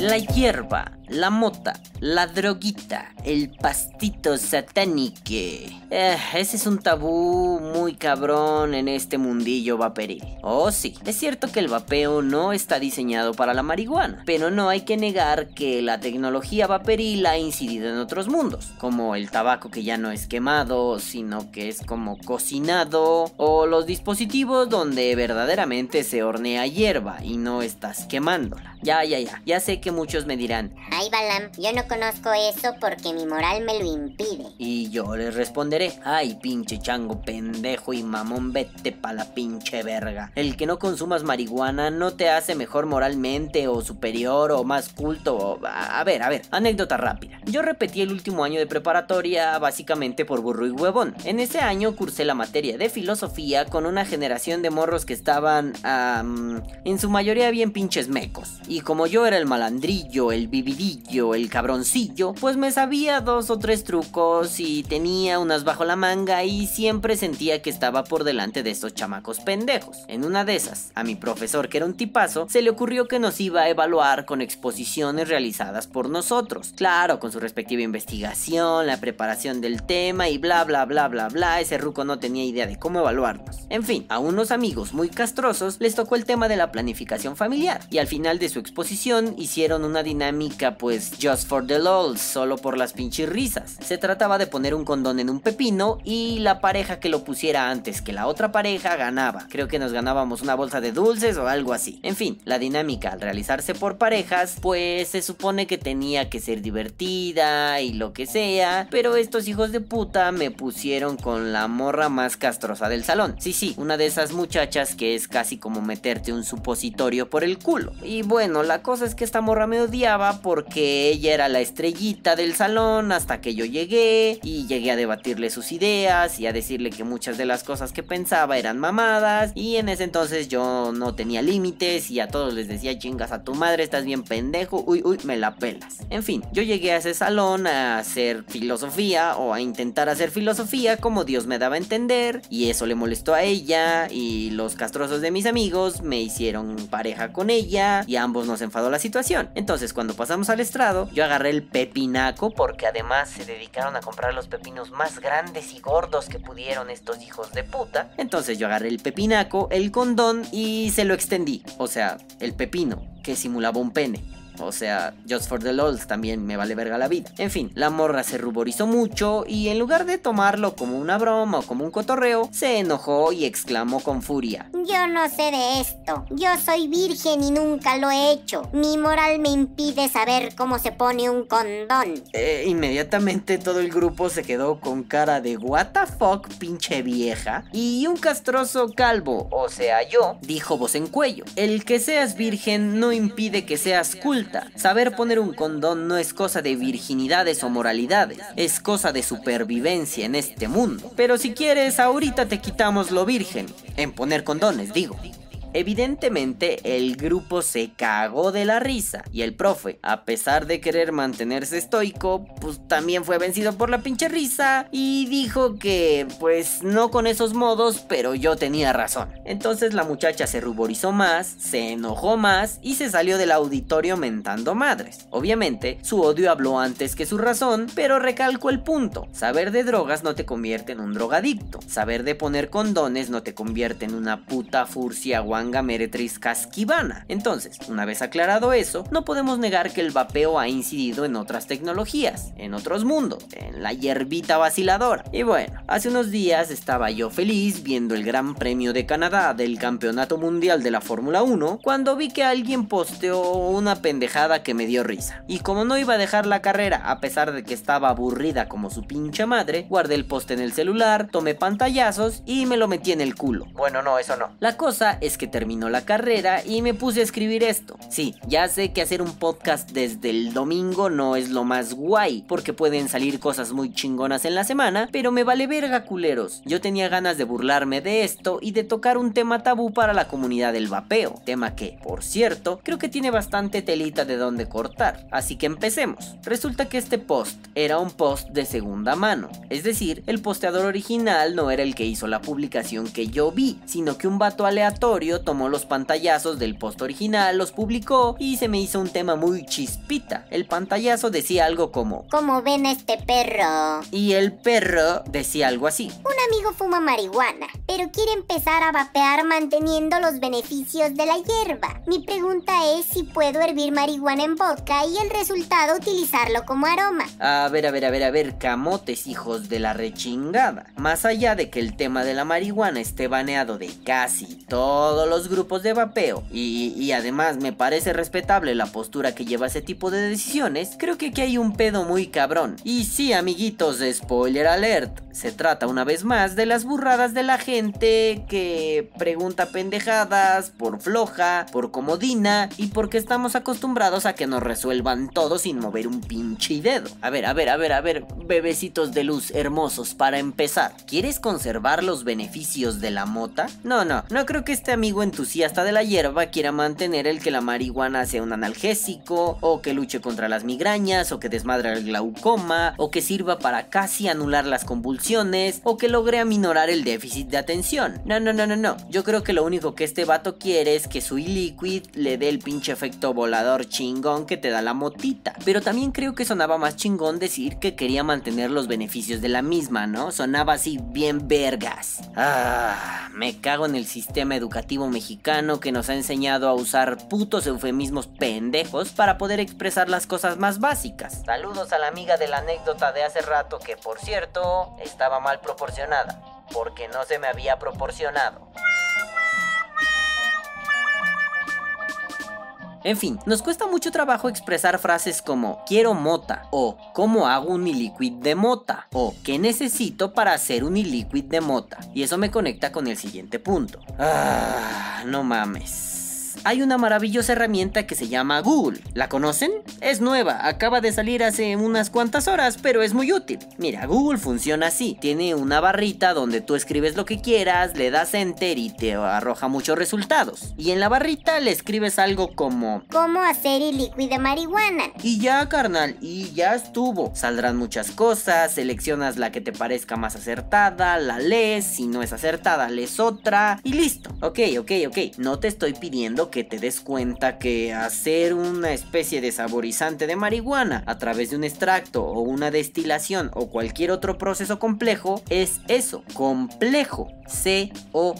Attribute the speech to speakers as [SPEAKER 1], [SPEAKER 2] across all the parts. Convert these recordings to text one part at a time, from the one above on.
[SPEAKER 1] La hierba la mota, la droguita, el pastito satánico. Eh, ese es un tabú muy cabrón en este mundillo vaporil. Oh sí, es cierto que el vapeo no está diseñado para la marihuana, pero no hay que negar que la tecnología vaporil ha incidido en otros mundos, como el tabaco que ya no es quemado, sino que es como cocinado, o los dispositivos donde verdaderamente se hornea hierba y no estás quemándola. Ya, ya, ya, ya sé que muchos me dirán,
[SPEAKER 2] Ay, Balam, yo no conozco eso porque mi moral me lo impide.
[SPEAKER 1] Y yo les responderé, ay, pinche chango pendejo y mamón, vete pa' la pinche verga. El que no consumas marihuana no te hace mejor moralmente o superior o más culto o... A ver, a ver, anécdota rápida. Yo repetí el último año de preparatoria básicamente por burro y huevón. En ese año cursé la materia de filosofía con una generación de morros que estaban... en su mayoría bien pinches mecos. Y como yo era el malandrillo, el vividillo, el pues me sabía dos o tres trucos y tenía unas bajo la manga y siempre sentía que estaba por delante de estos chamacos pendejos. En una de esas, a mi profesor, que era un tipazo, se le ocurrió que nos iba a evaluar con exposiciones realizadas por nosotros. Claro, con su respectiva investigación, la preparación del tema y bla bla bla bla bla, ese ruco no tenía idea de cómo evaluarnos. En fin, a unos amigos muy castrosos les tocó el tema de la planificación familiar y al final de su exposición hicieron una dinámica pues just for the lols, solo por las pinches risas. Se trataba de poner un condón en un pepino y la pareja que lo pusiera antes que la otra pareja ganaba. Creo que nos ganábamos una bolsa de dulces o algo así. En fin, la dinámica al realizarse por parejas, pues se supone que tenía que ser divertida y lo que sea, pero estos hijos de puta me pusieron con la morra más castrosa del salón. Sí, sí, una de esas muchachas que es casi como meterte un supositorio por el culo. Y bueno, la cosa es que esta morra me odiaba porque que ella era la estrellita del salón hasta que yo llegué y llegué a debatirle sus ideas y a decirle que muchas de las cosas que pensaba eran mamadas y en ese entonces yo no tenía límites y a todos les decía chingas a tu madre, estás bien pendejo, uy, uy, me la pelas. En fin, yo llegué a ese salón a hacer filosofía o a intentar hacer filosofía como Dios me daba a entender y eso le molestó a ella y los castrosos de mis amigos me hicieron pareja con ella y ambos nos enfadó la situación. Entonces cuando pasamos al estrado, yo agarré el pepinaco porque además se dedicaron a comprar los pepinos más grandes y gordos que pudieron estos hijos de puta. Entonces yo agarré el pepinaco, el condón y se lo extendí. O sea, el pepino que simulaba un pene. O sea, Just for the LOLs también me vale verga la vida. En fin, la morra se ruborizó mucho y en lugar de tomarlo como una broma o como un cotorreo, se enojó y exclamó con furia.
[SPEAKER 2] Yo no sé de esto. Yo soy virgen y nunca lo he hecho. Mi moral me impide saber cómo se pone un condón.
[SPEAKER 1] Eh, inmediatamente todo el grupo se quedó con cara de what the fuck, pinche vieja. Y un castroso calvo, o sea yo, dijo voz en cuello. El que seas virgen no impide que seas culto Saber poner un condón no es cosa de virginidades o moralidades, es cosa de supervivencia en este mundo. Pero si quieres, ahorita te quitamos lo virgen, en poner condones, digo. Evidentemente el grupo se cagó de la risa y el profe, a pesar de querer mantenerse estoico, pues también fue vencido por la pinche risa y dijo que pues no con esos modos, pero yo tenía razón. Entonces la muchacha se ruborizó más, se enojó más y se salió del auditorio mentando madres. Obviamente su odio habló antes que su razón, pero recalco el punto. Saber de drogas no te convierte en un drogadicto. Saber de poner condones no te convierte en una puta furcia guay Meretriz Casquivana. Entonces, una vez aclarado eso, no podemos negar que el vapeo ha incidido en otras tecnologías, en otros mundos, en la hierbita vaciladora. Y bueno, hace unos días estaba yo feliz viendo el Gran Premio de Canadá del Campeonato Mundial de la Fórmula 1 cuando vi que alguien posteó una pendejada que me dio risa. Y como no iba a dejar la carrera a pesar de que estaba aburrida como su pinche madre, guardé el poste en el celular, tomé pantallazos y me lo metí en el culo. Bueno, no, eso no. La cosa es que terminó la carrera y me puse a escribir esto. Sí, ya sé que hacer un podcast desde el domingo no es lo más guay, porque pueden salir cosas muy chingonas en la semana, pero me vale verga culeros. Yo tenía ganas de burlarme de esto y de tocar un tema tabú para la comunidad del vapeo, tema que, por cierto, creo que tiene bastante telita de donde cortar. Así que empecemos. Resulta que este post era un post de segunda mano, es decir, el posteador original no era el que hizo la publicación que yo vi, sino que un vato aleatorio tomó los pantallazos del post original, los publicó y se me hizo un tema muy chispita. El pantallazo decía algo como
[SPEAKER 2] ¿Cómo ven a este perro?
[SPEAKER 1] y el perro decía algo así.
[SPEAKER 2] Un amigo fuma marihuana, pero quiere empezar a vapear manteniendo los beneficios de la hierba. Mi pregunta es si puedo hervir marihuana en vodka y el resultado utilizarlo como aroma.
[SPEAKER 1] A ver, a ver, a ver, a ver, camotes hijos de la rechingada. Más allá de que el tema de la marihuana esté baneado de casi los grupos de vapeo y, y además me parece respetable la postura que lleva ese tipo de decisiones, creo que aquí hay un pedo muy cabrón. Y sí, amiguitos, spoiler alert, se trata una vez más de las burradas de la gente que pregunta pendejadas por floja, por comodina y porque estamos acostumbrados a que nos resuelvan todo sin mover un pinche dedo. A ver, a ver, a ver, a ver, bebecitos de luz hermosos, para empezar, ¿quieres conservar los beneficios de la mota? No, no, no creo que este amigo entusiasta de la hierba quiera mantener el que la marihuana sea un analgésico, o que luche contra las migrañas, o que desmadre el glaucoma, o que sirva para casi anular las convulsiones, o que logre aminorar el déficit de atención. No, no, no, no, no. Yo creo que lo único que este vato quiere es que su e-liquid le dé el pinche efecto volador chingón que te da la motita. Pero también creo que sonaba más chingón decir que quería mantener los beneficios de la misma, ¿no? Sonaba así bien vergas. Ah, me cago en el sistema educativo mexicano que nos ha enseñado a usar putos eufemismos pendejos para poder expresar las cosas más básicas. Saludos a la amiga de la anécdota de hace rato que por cierto estaba mal proporcionada, porque no se me había proporcionado. En fin, nos cuesta mucho trabajo expresar frases como quiero mota o cómo hago un e-liquid de mota o qué necesito para hacer un e-liquid de mota. Y eso me conecta con el siguiente punto. Ah, no mames. Hay una maravillosa herramienta que se llama Google. ¿La conocen? Es nueva, acaba de salir hace unas cuantas horas, pero es muy útil. Mira, Google funciona así. Tiene una barrita donde tú escribes lo que quieras, le das enter y te arroja muchos resultados. Y en la barrita le escribes algo como...
[SPEAKER 2] ¿Cómo hacer el líquido de marihuana?
[SPEAKER 1] Y ya, carnal, y ya estuvo. Saldrán muchas cosas, seleccionas la que te parezca más acertada, la lees, si no es acertada, lees otra y listo. Ok, ok, ok. No te estoy pidiendo que te des cuenta que hacer una especie de saborizante de marihuana a través de un extracto o una destilación o cualquier otro proceso complejo es eso, complejo. C-O-M-P-L-E-J-O.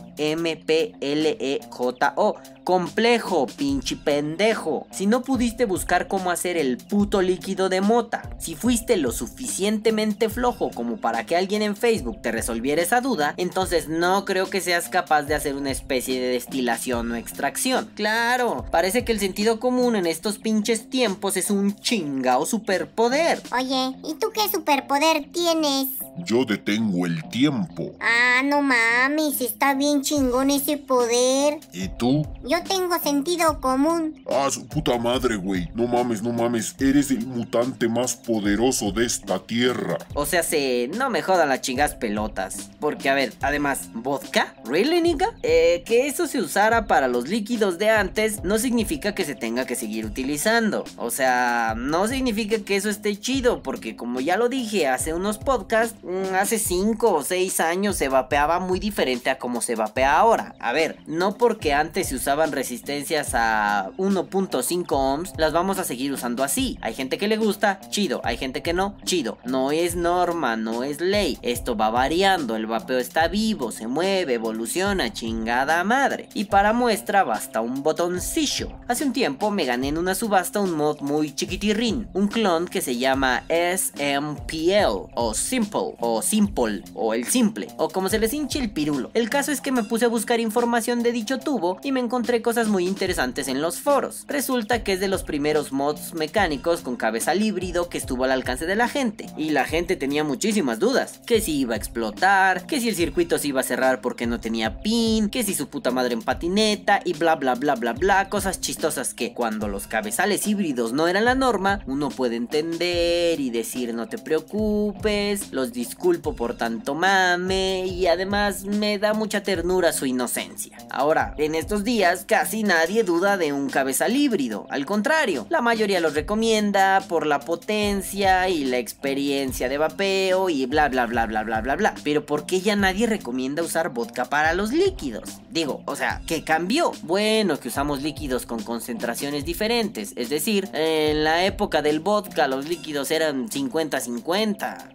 [SPEAKER 1] Complejo, pinche pendejo. Si no pudiste buscar cómo hacer el puto líquido de mota, si fuiste lo suficientemente flojo como para que alguien en Facebook te resolviera esa duda, entonces no creo que seas capaz de hacer una especie de destilación o extracción. Claro, parece que el sentido común en estos pinches tiempos es un chingao superpoder.
[SPEAKER 2] Oye, ¿y tú qué superpoder tienes?
[SPEAKER 3] Yo detengo el tiempo.
[SPEAKER 2] Ah, no mames, está bien chingón ese poder.
[SPEAKER 3] ¿Y tú?
[SPEAKER 2] Yo tengo sentido común.
[SPEAKER 3] Ah, su puta madre, güey. No mames, no mames. Eres el mutante más poderoso de esta tierra.
[SPEAKER 1] O sea, se no me jodan las chingas pelotas. Porque, a ver, además, ¿vodka? ¿Really, nigga? Eh, que eso se usara para los líquidos de antes no significa que se tenga que seguir utilizando. O sea, no significa que eso esté chido. Porque, como ya lo dije hace unos podcasts, hace 5 o 6 años se vapeaba muy diferente a como se vapea ahora. A ver, no porque antes se usaban resistencias a 1.5 ohms, las vamos a seguir usando así. Hay gente que le gusta, chido. Hay gente que no, chido. No es norma, no es ley. Esto va variando, el vapeo está vivo, se mueve, evoluciona, chingada madre. Y para muestra basta un botoncillo. Hace un tiempo me gané en una subasta un mod muy chiquitirrín, un clon que se llama SMPL o Simple. O simple, o el simple, o como se les hinche el pirulo. El caso es que me puse a buscar información de dicho tubo y me encontré cosas muy interesantes en los foros. Resulta que es de los primeros mods mecánicos con cabezal híbrido que estuvo al alcance de la gente, y la gente tenía muchísimas dudas, que si iba a explotar, que si el circuito se iba a cerrar porque no tenía pin, que si su puta madre en patineta, y bla bla bla bla bla, cosas chistosas que cuando los cabezales híbridos no eran la norma, uno puede entender y decir no te preocupes, los disculpo por tanto mame y además me da mucha ternura su inocencia. Ahora, en estos días casi nadie duda de un cabezal híbrido, al contrario, la mayoría los recomienda por la potencia y la experiencia de vapeo y bla bla bla bla bla bla bla. Pero ¿por qué ya nadie recomienda usar vodka para los líquidos? Digo, o sea, ¿qué cambió? Bueno, que usamos líquidos con concentraciones diferentes, es decir, en la época del vodka los líquidos eran 50-50,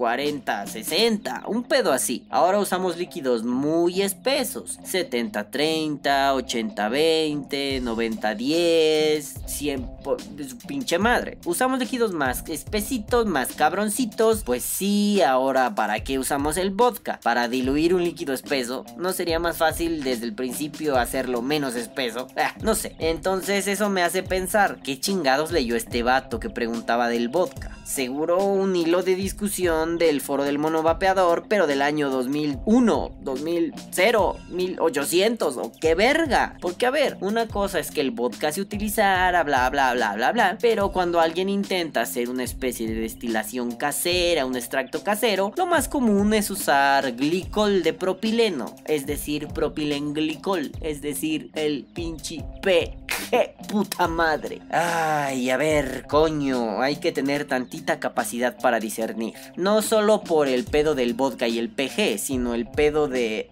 [SPEAKER 1] 40-60, un pedo así. Ahora usamos líquidos muy espesos, 70-30, 80-20, 90-10, 100 de su pinche madre. Usamos líquidos más espesitos, más cabroncitos, pues sí, ahora ¿para qué usamos el vodka? Para diluir un líquido espeso, ¿no sería más fácil desde el principio hacerlo menos espeso? Ah, no sé, entonces eso me hace pensar, ¿qué chingados leyó este vato que preguntaba del vodka? Seguro un hilo de discusión del foro del mono vapeador, pero del año 2001, 2000, 1800 o qué verga. Porque a ver, una cosa es que el vodka se utilizara, bla bla bla bla bla, pero cuando alguien intenta hacer una especie de destilación casera, un extracto casero, lo más común es usar glicol de propileno, es decir, propilenglicol, es decir, el pinche P ¡Qué puta madre! Ay, a ver, coño, hay que tener tantita capacidad para discernir. No solo por el pedo del vodka y el PG, sino el pedo de...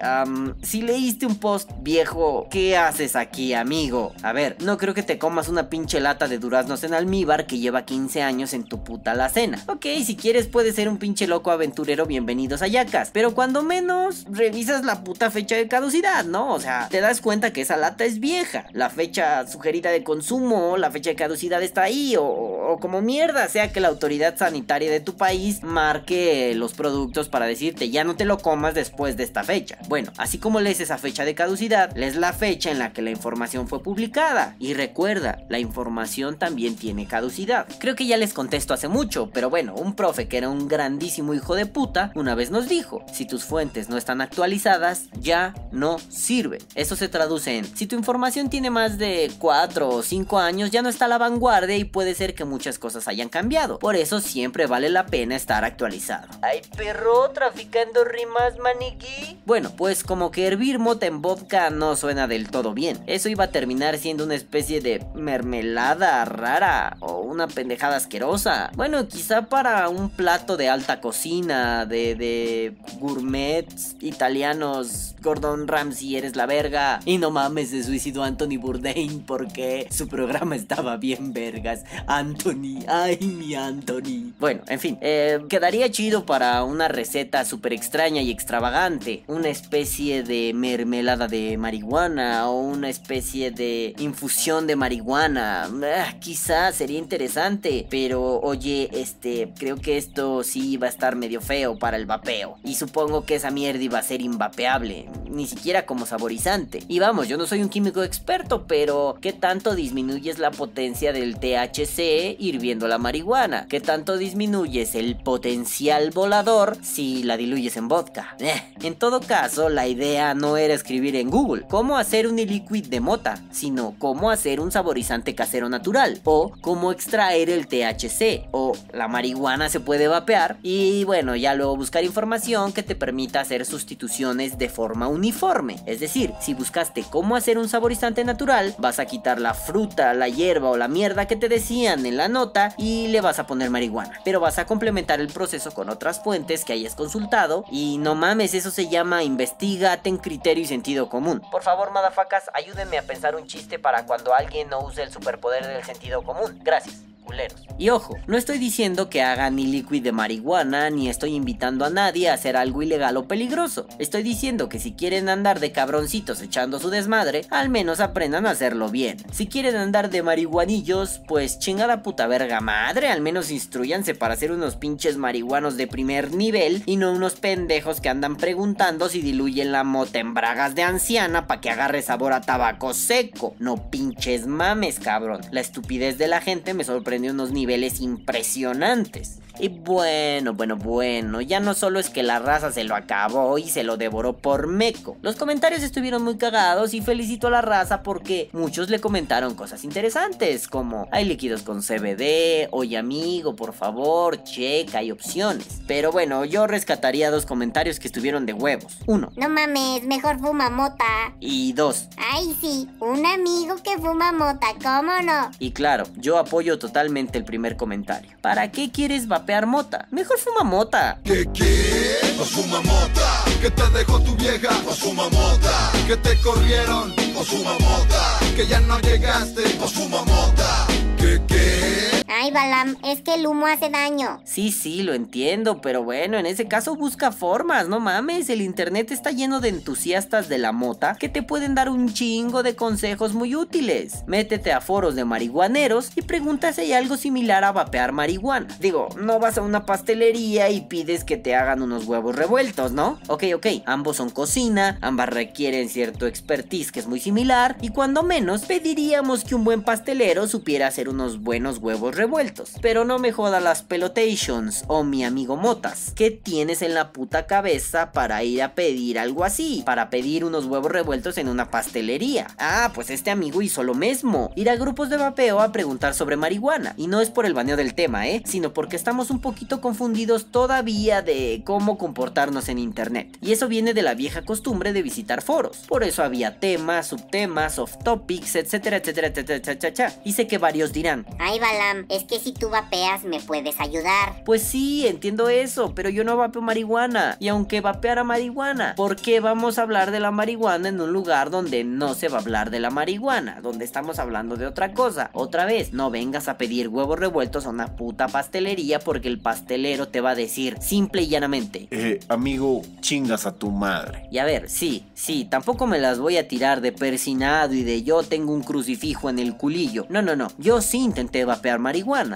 [SPEAKER 1] si leíste un post viejo, ¿qué haces aquí, amigo? A ver, no creo que te comas una pinche lata de duraznos en almíbar que lleva 15 años en tu puta la cena. Ok, si quieres puedes ser un pinche loco aventurero, bienvenidos a Yacas. Pero cuando menos, revisas la puta fecha de caducidad, ¿no? O sea, te das cuenta que esa lata es vieja. La fecha sugerida de consumo, la fecha de caducidad está ahí, o, como mierda, sea que la autoridad sanitaria de tu país marque los productos para decirte ya no te lo comas después de esta fecha. Bueno, así como lees esa fecha de caducidad, lees la fecha en la que la información fue publicada. Y recuerda, la información también tiene caducidad. Creo que ya les contesto hace mucho, pero bueno, un profe que era un grandísimo hijo de puta, una vez nos dijo, si tus fuentes no están actualizadas, ya no sirven. Eso se traduce en, si tu información tiene más de 4 o 5 años ya no está a la vanguardia y puede ser que muchas cosas hayan cambiado. Por eso siempre vale la pena estar actualizado.
[SPEAKER 4] Ay, perro, traficando rimas, maniquí.
[SPEAKER 1] Bueno, pues como que hervir mota en vodka no suena del todo bien. Eso iba a terminar siendo una especie de mermelada rara o una pendejada asquerosa. Bueno, quizá para un plato de alta cocina, de, de gourmets italianos, Gordon Ramsay eres la verga. Y no mames, se suicidó Anthony Bourdain porque su programa estaba bien vergas. Anthony, ay mi Anthony. Bueno, en fin, eh, quedaría chido para una receta súper extraña y extravagante. Una especie de mermelada de marihuana o una especie de infusión de marihuana. Ah, quizás sería interesante, pero oye, este, creo que esto sí va a estar medio feo para el vapeo. Y supongo que esa mierda iba a ser invapeable, ni siquiera como saborizante. Y vamos, yo no soy un químico experto, pero ¿qué tanto disminuyes la potencia del THC hirviendo la marihuana? ¿Qué tanto disminuyes el potencial volador si la diluyes en vodka? Eh, en todo caso, la idea no era escribir en Google cómo hacer un e-liquid de mota, sino cómo hacer un saborizante casero natural o cómo extraer el THC o la marihuana se puede vapear y bueno, ya luego buscar información que te permita hacer sustituciones de forma uniforme. Es decir, si buscaste cómo hacer un saborizante natural, vas a quitar la fruta, la hierba o la mierda que te decían en la nota y le vas a poner marihuana. Pero vas a complementar el proceso con otras fuentes que hayas consultado y no mames, eso se llama investigate en criterio y sentido común.
[SPEAKER 4] Por favor, madafacas, ayúdenme a pensar un chiste para cuando alguien no use el superpoder del sentido común. Gracias.
[SPEAKER 1] Y ojo, no estoy diciendo que hagan ni liquid de marihuana, ni estoy invitando a nadie a hacer algo ilegal o peligroso. Estoy diciendo que si quieren andar de cabroncitos echando su desmadre, al menos aprendan a hacerlo bien. Si quieren andar de marihuanillos, pues chingada puta verga madre, al menos instruyanse para ser unos pinches marihuanos de primer nivel y no unos pendejos que andan preguntando si diluyen la mota en bragas de anciana para que agarre sabor a tabaco seco. No pinches mames, cabrón. La estupidez de la gente me sorprendió unos niveles impresionantes. Y bueno, bueno, bueno, ya no solo es que la raza se lo acabó y se lo devoró por meco. Los comentarios estuvieron muy cagados y felicito a la raza porque muchos le comentaron cosas interesantes como hay líquidos con CBD, oye amigo, por favor, checa, hay opciones. Pero bueno, yo rescataría dos comentarios que estuvieron de huevos. Uno.
[SPEAKER 2] No mames, mejor fuma mota.
[SPEAKER 1] Y dos.
[SPEAKER 2] Ay sí, un amigo que fuma mota, ¿cómo no?
[SPEAKER 1] Y claro, yo apoyo totalmente el primer comentario. ¿Para qué quieres vapear mota? Mejor fuma mota.
[SPEAKER 5] ¿Qué qué? Pues fuma mota. Que te dejó tu vieja. Pues fuma mota. Que te corrieron. Pues fuma mota. Que ya no llegaste. Pues fuma mota. ¿Qué qué?
[SPEAKER 2] Ay, Balam, es que el humo hace daño.
[SPEAKER 1] Sí, sí, lo entiendo, pero bueno, en ese caso busca formas, no mames, el internet está lleno de entusiastas de la mota que te pueden dar un chingo de consejos muy útiles. Métete a foros de marihuaneros y pregunta si hay algo similar a vapear marihuana. Digo, no vas a una pastelería y pides que te hagan unos huevos revueltos, ¿no? Ok, ok, ambos son cocina, ambas requieren cierto expertise que es muy similar y cuando menos pediríamos que un buen pastelero supiera hacer unos buenos huevos revueltos pero no me joda las pelotations o mi amigo Motas. ¿Qué tienes en la puta cabeza para ir a pedir algo así? Para pedir unos huevos revueltos en una pastelería. Ah, pues este amigo hizo lo mismo. Ir a grupos de vapeo a preguntar sobre marihuana. Y no es por el baneo del tema, ¿eh? Sino porque estamos un poquito confundidos todavía de cómo comportarnos en internet. Y eso viene de la vieja costumbre de visitar foros. Por eso había temas, subtemas, off topics, etcétera, etcétera, etcétera, etcétera. Y sé que varios dirán,
[SPEAKER 2] Ay, Balam, es que si tú vapeas me puedes ayudar.
[SPEAKER 1] Pues sí, entiendo eso, pero yo no vapeo marihuana. Y aunque vapeara marihuana, ¿por qué vamos a hablar de la marihuana en un lugar donde no se va a hablar de la marihuana? Donde estamos hablando de otra cosa. Otra vez, no vengas a pedir huevos revueltos a una puta pastelería porque el pastelero te va a decir simple y llanamente.
[SPEAKER 3] Eh, amigo, chingas a tu madre.
[SPEAKER 1] Y a ver, sí, sí, tampoco me las voy a tirar de persinado y de yo tengo un crucifijo en el culillo. No, no, no, yo sí intenté vapear marihuana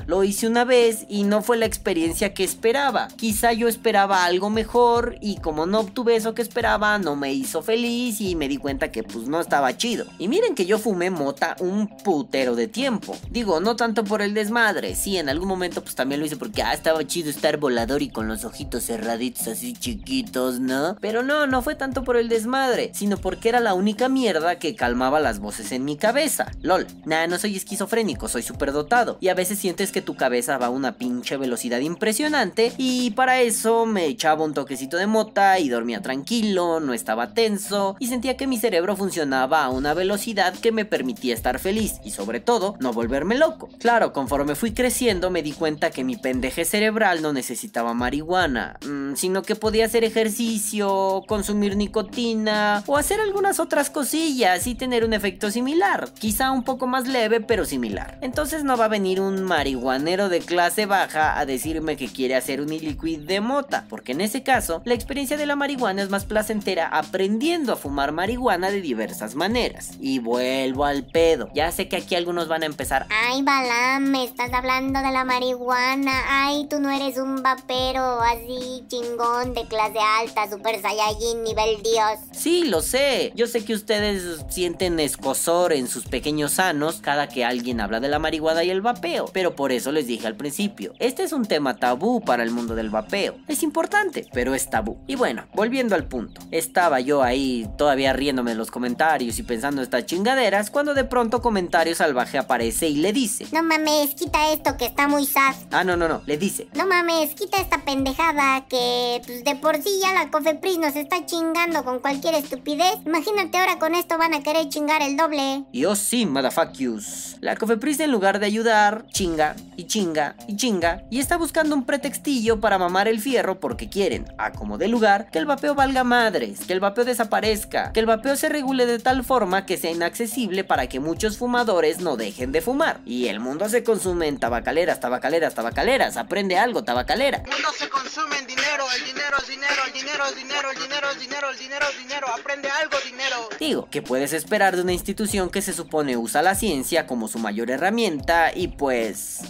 [SPEAKER 1] lo hice una vez y no fue la experiencia que esperaba. Quizá yo esperaba algo mejor y como no obtuve eso que esperaba, no me hizo feliz y me di cuenta que pues no estaba chido. Y miren que yo fumé mota un putero de tiempo. Digo, no tanto por el desmadre, sí, en algún momento pues también lo hice porque ah, estaba chido estar volador y con los ojitos cerraditos así chiquitos, ¿no? Pero no, no fue tanto por el desmadre, sino porque era la única mierda que calmaba las voces en mi cabeza. LOL, nah, no soy esquizofrénico, soy superdotado. Y a veces sientes que tu cabeza va a una pinche velocidad impresionante y para eso me echaba un toquecito de mota y dormía tranquilo, no estaba tenso y sentía que mi cerebro funcionaba a una velocidad que me permitía estar feliz y sobre todo no volverme loco. Claro, conforme fui creciendo me di cuenta que mi pendeje cerebral no necesitaba marihuana, mmm, sino que podía hacer ejercicio, consumir nicotina o hacer algunas otras cosillas y tener un efecto similar, quizá un poco más leve pero similar. Entonces no va a venir un marihuanero de clase baja a decirme que quiere hacer un iliquid de mota, porque en ese caso la experiencia de la marihuana es más placentera aprendiendo a fumar marihuana de diversas maneras. Y vuelvo al pedo, ya sé que aquí algunos van a empezar,
[SPEAKER 2] Ay, Balam, me estás hablando de la marihuana. Ay, tú no eres un vapero así chingón de clase alta, super saiyajin, nivel dios.
[SPEAKER 1] Sí, lo sé. Yo sé que ustedes sienten escosor en sus pequeños sanos cada que alguien habla de la marihuana y el vapeo, pero por eso les dije al principio, este es un tema tabú para el mundo del vapeo. Es importante, pero es tabú. Y bueno, volviendo al punto, estaba yo ahí todavía riéndome de los comentarios y pensando estas chingaderas cuando de pronto comentario salvaje aparece y le dice,
[SPEAKER 2] No mames, quita esto que está muy sad.
[SPEAKER 1] ah no no no, le dice,
[SPEAKER 2] No mames, quita esta pendejada que pues de por sí ya la Cofepris nos está chingando con cualquier estupidez. Imagínate ahora con esto van a querer chingar el doble.
[SPEAKER 1] y oh sí, motherfuck yous. La Cofepris en lugar de ayudar, chinga y chinga y chinga y está buscando un pretextillo para mamar el fierro porque quieren, a como de lugar, que el vapeo valga madres, que el vapeo desaparezca, que el vapeo se regule de tal forma que sea inaccesible para que muchos fumadores no dejen de fumar. Y el mundo se consume en tabacaleras, tabacaleras, tabacaleras. Aprende algo, tabacalera.
[SPEAKER 6] El mundo se consume en dinero, el dinero es dinero, el dinero es dinero, el dinero es dinero, el dinero es dinero. Aprende algo, dinero.
[SPEAKER 1] Digo, ¿qué puedes esperar de una institución que se supone usa la ciencia como su mayor herramienta y pues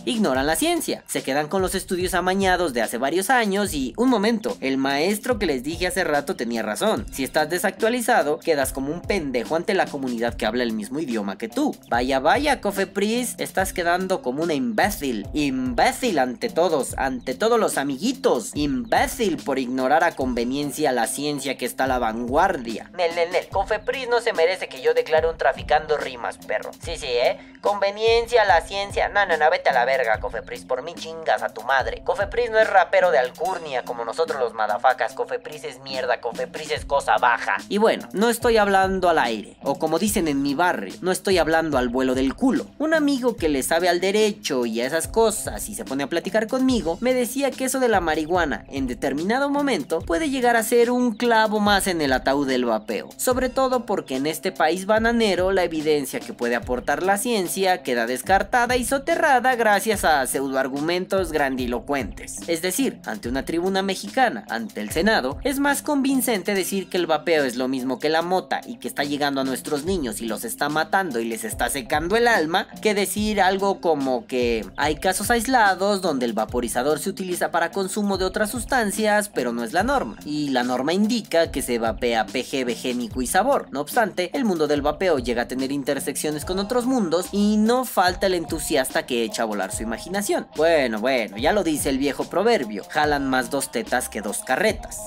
[SPEAKER 1] ignoran la ciencia? Se quedan con los estudios amañados de hace varios años y un momento, el maestro que les dije hace rato tenía razón. Si estás desactualizado, quedas como un pendejo ante la comunidad que habla el mismo idioma que tú. Vaya, vaya, Cofepris, estás quedando como una imbécil. Imbécil ante todos, ante todos los amiguitos. Imbécil por ignorar a conveniencia la ciencia que está a la vanguardia.
[SPEAKER 4] Nel, nel, nel. Cofepris no se merece que yo declare un traficando rimas, perro. Sí, sí, ¿eh? Conveniencia, la ciencia. No, no, no, vete a la verga, Cofepris. Por mí chingas a tu madre. Cofepris no es rapero de alcurnia como nosotros los madafacas. Cofepris es mierda, Cofepris es cosa baja.
[SPEAKER 1] Y bueno, no estoy hablando al aire, o como dicen en mi barrio, no estoy hablando al vuelo del culo. Un amigo que le sabe al derecho y a esas cosas y se pone a platicar conmigo, me decía que eso de la marihuana en determinado momento puede llegar a ser un clavo más en el ataúd del vapeo. Sobre todo porque en este país bananero la evidencia que puede aportar la ciencia queda descartada y soterrada gracias a pseudoargumentos grandilocuentes. Es decir, ante una tribuna mexicana, ante el Senado, es más convincente decir que el vapeo es lo mismo que la mota y que está llegando a nuestros niños y los está matando y les está secando el alma, que decir algo como que hay casos aislados donde el vaporizador se utiliza para consumo de otras sustancias, pero no es la norma. Y la norma indica que se vapea PGB génico y sabor. No obstante, el mundo del vapeo llega a tener intersecciones con otros mundos y no falta el entusiasta que echa a volar su imaginación. Bueno, bueno, ya lo dice el viejo proverbio, jalan más dos tetas que dos carretas.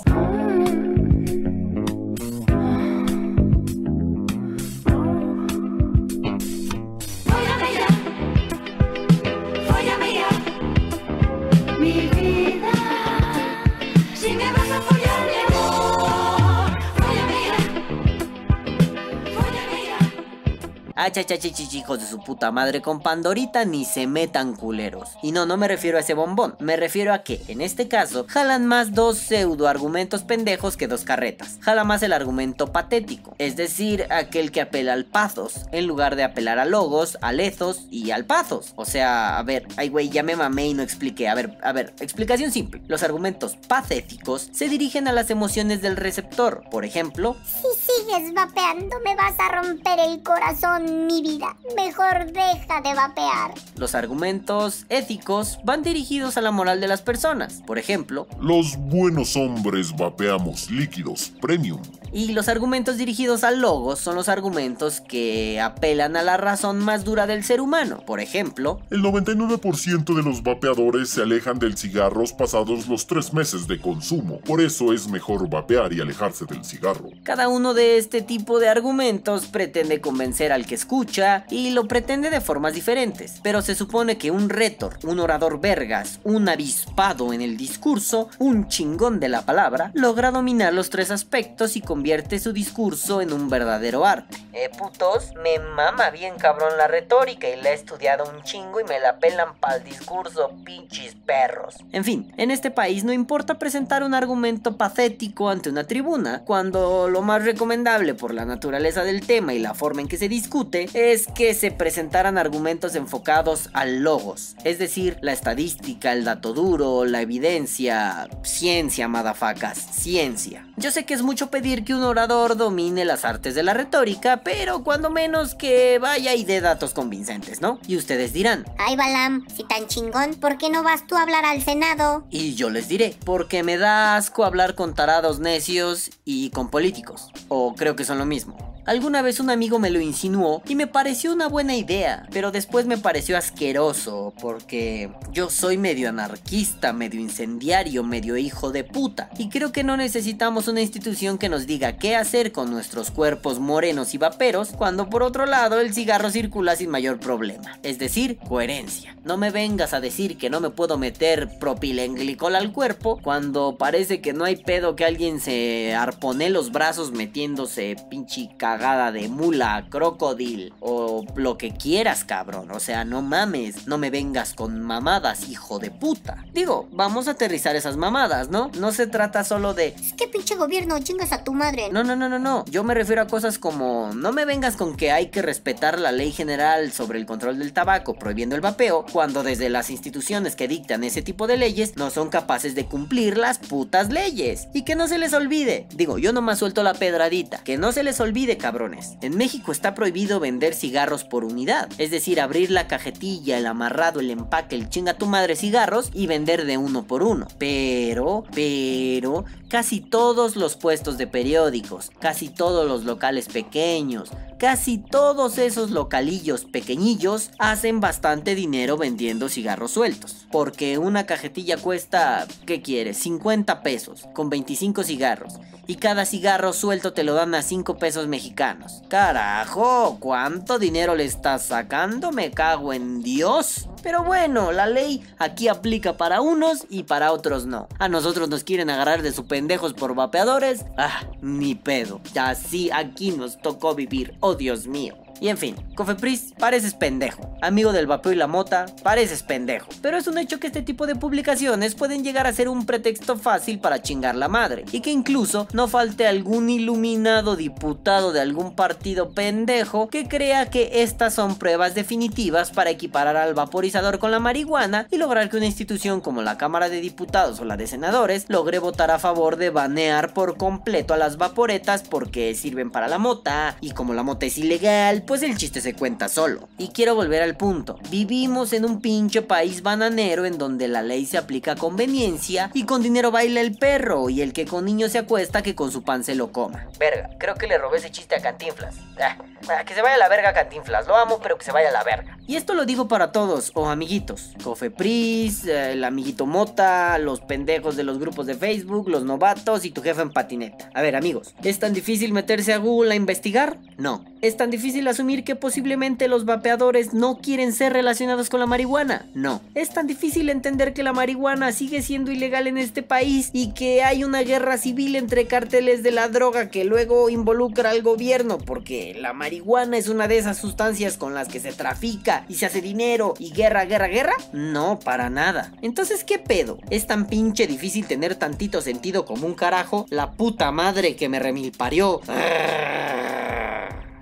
[SPEAKER 1] Hijos de su puta madre con Pandorita ni se metan culeros. Y no, no me refiero a ese bombón, me refiero a que, en este caso, jalan más dos pseudo argumentos pendejos que dos carretas. Jala más el argumento patético, es decir, aquel que apela al pathos, en lugar de apelar a logos, al ethos y al pathos. O sea, a ver, ay güey, ya me mamé y no expliqué. A ver, a ver, explicación simple. Los argumentos patéticos se dirigen a las emociones del receptor. Por ejemplo,
[SPEAKER 2] si sigues vapeando me vas a romper el corazón mi vida. Mejor deja de vapear.
[SPEAKER 1] Los argumentos éticos van dirigidos a la moral de las personas. Por ejemplo,
[SPEAKER 3] los buenos hombres vapeamos líquidos premium.
[SPEAKER 1] Y los argumentos dirigidos al logos son los argumentos que apelan a la razón más dura del ser humano. Por ejemplo,
[SPEAKER 3] el 99% de los vapeadores se alejan del cigarro pasados los tres meses de consumo. Por eso es mejor vapear y alejarse del cigarro.
[SPEAKER 1] Cada uno de este tipo de argumentos pretende convencer al que escucha y lo pretende de formas diferentes. Pero se supone que un rétor, un orador vergas, un avispado en el discurso, un chingón de la palabra, logra dominar los tres aspectos y convierte su discurso en un verdadero arte.
[SPEAKER 4] Eh, putos, me mama bien cabrón la retórica y la he estudiado un chingo y me la pelan pa'l discurso, pinches perros.
[SPEAKER 1] En fin, en este país no importa presentar un argumento patético ante una tribuna, cuando lo más recomendable por la naturaleza del tema y la forma en que se discute es que se presentaran argumentos enfocados al logos, es decir, la estadística, el dato duro, la evidencia, ciencia, madafacas, ciencia. Yo sé que es mucho pedir que un orador domine las artes de la retórica, pero cuando menos que vaya y dé datos convincentes, ¿no? Y ustedes dirán,
[SPEAKER 2] ay Balam, si tan chingón, ¿por qué no vas tú a hablar al Senado?
[SPEAKER 1] Y yo les diré, porque me da asco hablar con tarados necios y con políticos, o creo que son lo mismo. Alguna vez un amigo me lo insinuó y me pareció una buena idea, pero después me pareció asqueroso porque yo soy medio anarquista, medio incendiario, medio hijo de puta. Y creo que no necesitamos una institución que nos diga qué hacer con nuestros cuerpos morenos y vaperos cuando por otro lado el cigarro circula sin mayor problema. Es decir, coherencia. No me vengas a decir que no me puedo meter propilenglicol al cuerpo cuando parece que no hay pedo que alguien se arpone los brazos metiéndose pinche cagada de mula, crocodil o lo que quieras, cabrón. O sea, no mames, no me vengas con mamadas, hijo de puta. Digo, vamos a aterrizar esas mamadas, ¿no? No se trata solo de...
[SPEAKER 2] Es que pinche gobierno, chingas a tu madre.
[SPEAKER 1] No, no, no, no, no. Yo me refiero a cosas como... No me vengas con que hay que respetar la ley general sobre el control del tabaco prohibiendo el vapeo, cuando desde las instituciones que dictan ese tipo de leyes no son capaces de cumplir las putas leyes. Y que no se les olvide. Digo, yo nomás suelto la pedradita. Que no se les olvide, cabrones. En México está prohibido vender cigarros por unidad. Es decir, abrir la cajetilla, el amarrado, el empaque, el chinga tu madre cigarros y vender de uno por uno. Pero, pero, casi todos los puestos de periódicos, casi todos los locales pequeños, casi todos esos localillos pequeñillos hacen bastante dinero vendiendo cigarros sueltos. Porque una cajetilla cuesta, ¿qué quieres? 50 pesos, con 25 cigarros. Y cada cigarro suelto te lo dan a 5 pesos mexicanos. Carajo, ¿cuánto dinero le estás sacando? Me cago en Dios. Pero bueno, la ley aquí aplica para unos y para otros no. A nosotros nos quieren agarrar de su pendejos por vapeadores. Ah, ni pedo. Así aquí nos tocó vivir. Oh Dios mío. Y en fin, Cofepris, pareces pendejo. Amigo del vapeo y la mota, pareces pendejo. Pero es un hecho que este tipo de publicaciones pueden llegar a ser un pretexto fácil para chingar la madre. Y que incluso no falte algún iluminado diputado de algún partido pendejo que crea que estas son pruebas definitivas para equiparar al vaporizador con la marihuana y lograr que una institución como la Cámara de Diputados o la de Senadores logre votar a favor de banear por completo a las vaporetas porque sirven para la mota y como la mota es ilegal, pues el chiste se cuenta solo. Y quiero volver al punto. Vivimos en un pinche país bananero en donde la ley se aplica a conveniencia y con dinero baila el perro y el que con niños se acuesta que con su pan se lo coma.
[SPEAKER 4] Verga, creo que le robé ese chiste a Cantinflas. Ah, ah, que se vaya a la verga Cantinflas. Lo amo, pero que se vaya a la verga.
[SPEAKER 1] Y esto lo digo para todos, o amiguitos. Cofepris, eh, el amiguito Mota, los pendejos de los grupos de Facebook, los novatos y tu jefe en patineta. A ver, amigos, ¿es tan difícil meterse a Google a investigar? No. ¿Es tan difícil asumir que posiblemente los vapeadores no quieren ser relacionados con la marihuana? No. ¿Es tan difícil entender que la marihuana sigue siendo ilegal en este país y que hay una guerra civil entre cárteles de la droga que luego involucra al gobierno porque la marihuana es una de esas sustancias con las que se trafica y se hace dinero y guerra, guerra, guerra? No, para nada. Entonces, ¿qué pedo? ¿Es tan pinche difícil tener tantito sentido como un carajo? La puta madre que me remilparió.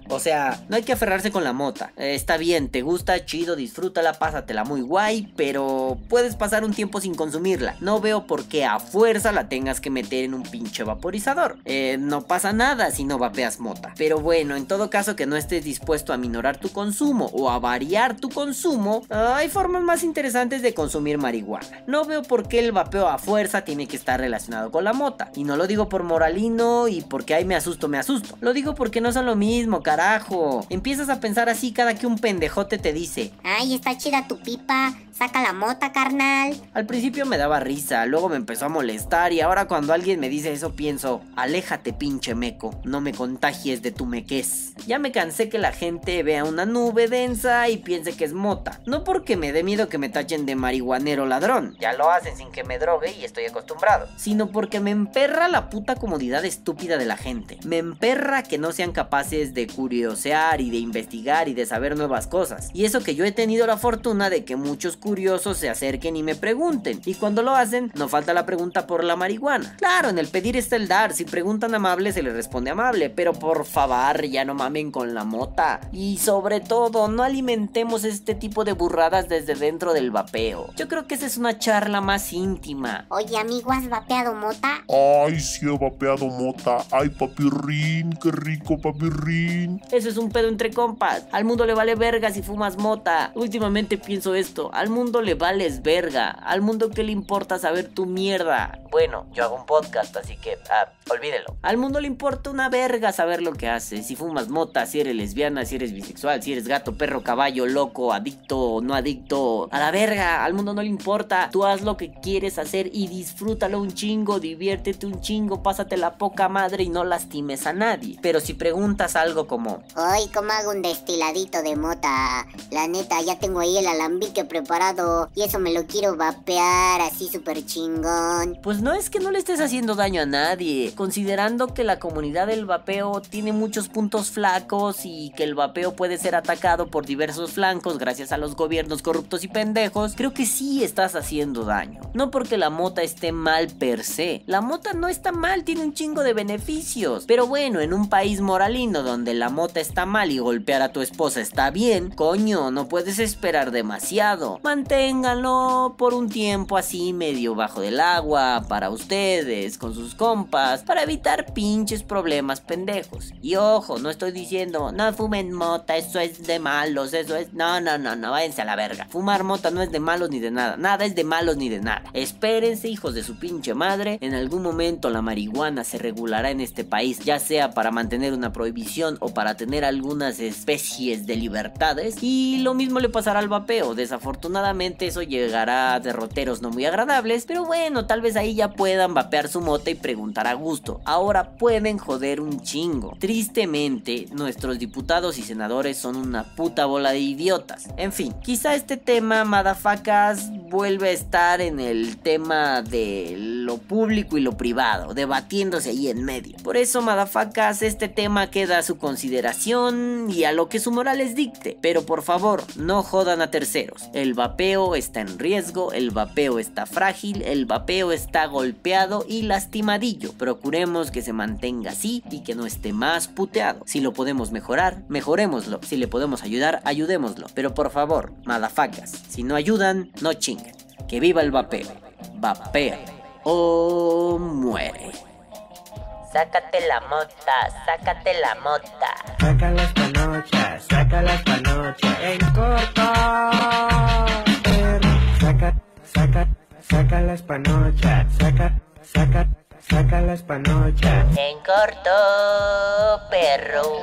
[SPEAKER 1] O sea, no hay que aferrarse con la mota. Eh, está bien, te gusta, chido, disfrútala, pásatela muy guay, pero puedes pasar un tiempo sin consumirla. No veo por qué a fuerza la tengas que meter en un pinche vaporizador. Eh, no pasa nada si no vapeas mota. Pero bueno, en todo caso que no estés dispuesto a minorar tu consumo o a variar tu consumo, hay formas más interesantes de consumir marihuana. No veo por qué el vapeo a fuerza tiene que estar relacionado con la mota. Y no lo digo por moralino y porque ahí me asusto, me asusto. Lo digo porque no son lo mismo, carajo. Empiezas a pensar así cada que un pendejote te dice.
[SPEAKER 2] Ay, está chida tu pipa. Saca la mota, carnal.
[SPEAKER 1] Al principio me daba risa, luego me empezó a molestar y ahora cuando alguien me dice eso pienso, aléjate pinche meco, no me contagies de tu mequez. Ya me cansé que la gente vea una nube densa y piense que es mota, no porque me dé miedo que me tachen de marihuanero ladrón,
[SPEAKER 4] Ya lo hacen sin que me drogue y estoy acostumbrado.
[SPEAKER 1] sino porque me emperra la puta comodidad estúpida de la gente. Me emperra que no sean capaces de curiosear y de investigar y de saber nuevas cosas. Y eso que yo he tenido la fortuna de que muchos curiosos se acerquen y me pregunten. Y cuando lo hacen, no falta la pregunta por la marihuana. Claro, en el pedir está el dar. Si preguntan amable, se les responde amable. Pero por favor, ya no mamen con la mota. Y sobre todo, no alimentemos este tipo de burradas desde dentro del vapeo. Yo creo que esa es una charla más íntima.
[SPEAKER 2] Oye, amigo, ¿has vapeado mota?
[SPEAKER 3] Ay, sí he vapeado mota. Ay, papirrín, qué rico papirrín.
[SPEAKER 1] Eso es un pedo entre compas. Al mundo le vale verga si fumas mota. Últimamente pienso esto. Al mundo le vales verga. Al mundo que le importa saber tu mierda.
[SPEAKER 4] Bueno, yo hago un podcast, así que ah, olvídelo.
[SPEAKER 1] Al mundo le importa una verga saber lo que haces. Si fumas mota, si eres lesbiana, si eres bisexual, si eres gato, perro, caballo, loco, adicto no adicto. A la verga, al mundo no le importa. Tú haz lo que quieres hacer y disfrútalo un chingo, diviértete un chingo, pásate la poca madre y no lastimes a nadie. Pero si preguntas algo como,
[SPEAKER 2] Hoy, ¿cómo hago un destiladito de mota? La neta, ya tengo ahí el alambique preparado y eso me lo quiero vapear así súper chingón.
[SPEAKER 1] Pues no es que no le estés haciendo daño a nadie, considerando que la comunidad del vapeo tiene muchos puntos flacos flacos y que el vapeo puede ser atacado por diversos flancos gracias a los gobiernos corruptos y pendejos, creo que sí estás haciendo daño. No porque la mota esté mal per se. La mota no está mal, tiene un chingo de beneficios. Pero bueno, en un país moralino donde la mota está mal y golpear a tu esposa está bien, coño, no puedes esperar demasiado. Manténganlo por un tiempo así medio bajo del agua, para ustedes, con sus compas, para evitar pinches problemas pendejos. Y ojo, no estoy diciendo, no fumen mota, eso es de malos, eso es... No, no, no, no, váyanse a la verga. Fumar mota no es de malos ni de nada, nada es de malos ni de nada. Espérense, hijos de su pinche madre, en algún momento la marihuana se regulará en este país, ya sea para mantener una prohibición o para tener algunas especies de libertades. Y lo mismo le pasará al vapeo, desafortunadamente eso llegará a derroteros no muy agradables, pero bueno, tal vez ahí ya puedan vapear su mota y preguntar a gusto. Ahora pueden joder un chingo. Tristemente, nuestros diputados y senadores son una puta bola de idiotas. En fin, quizá este tema, madafacas, vuelve a estar en el tema de lo público y lo privado, debatiéndose ahí en medio. Por eso, madafacas, este tema queda a su consideración y a lo que su moral les dicte. Pero por favor, no jodan a terceros. El vapeo está en riesgo, el vapeo está frágil, el vapeo está golpeado y lastimadillo. Procuremos que se mantenga así y que no esté más puteado. Si lo podemos mejorar, mejorémoslo. Si le podemos ayudar, ayudémoslo. Pero por favor, madafacas, si no ayudan, no chinguen. Que viva el vapeo. Vapea o muere.
[SPEAKER 4] Sácate la mota, sácate la mota.
[SPEAKER 7] Saca las panochas, saca las panochas en corto. Perro, saca, saca, saca las panochas, saca, saca, saca las panochas.
[SPEAKER 4] En corto, perro.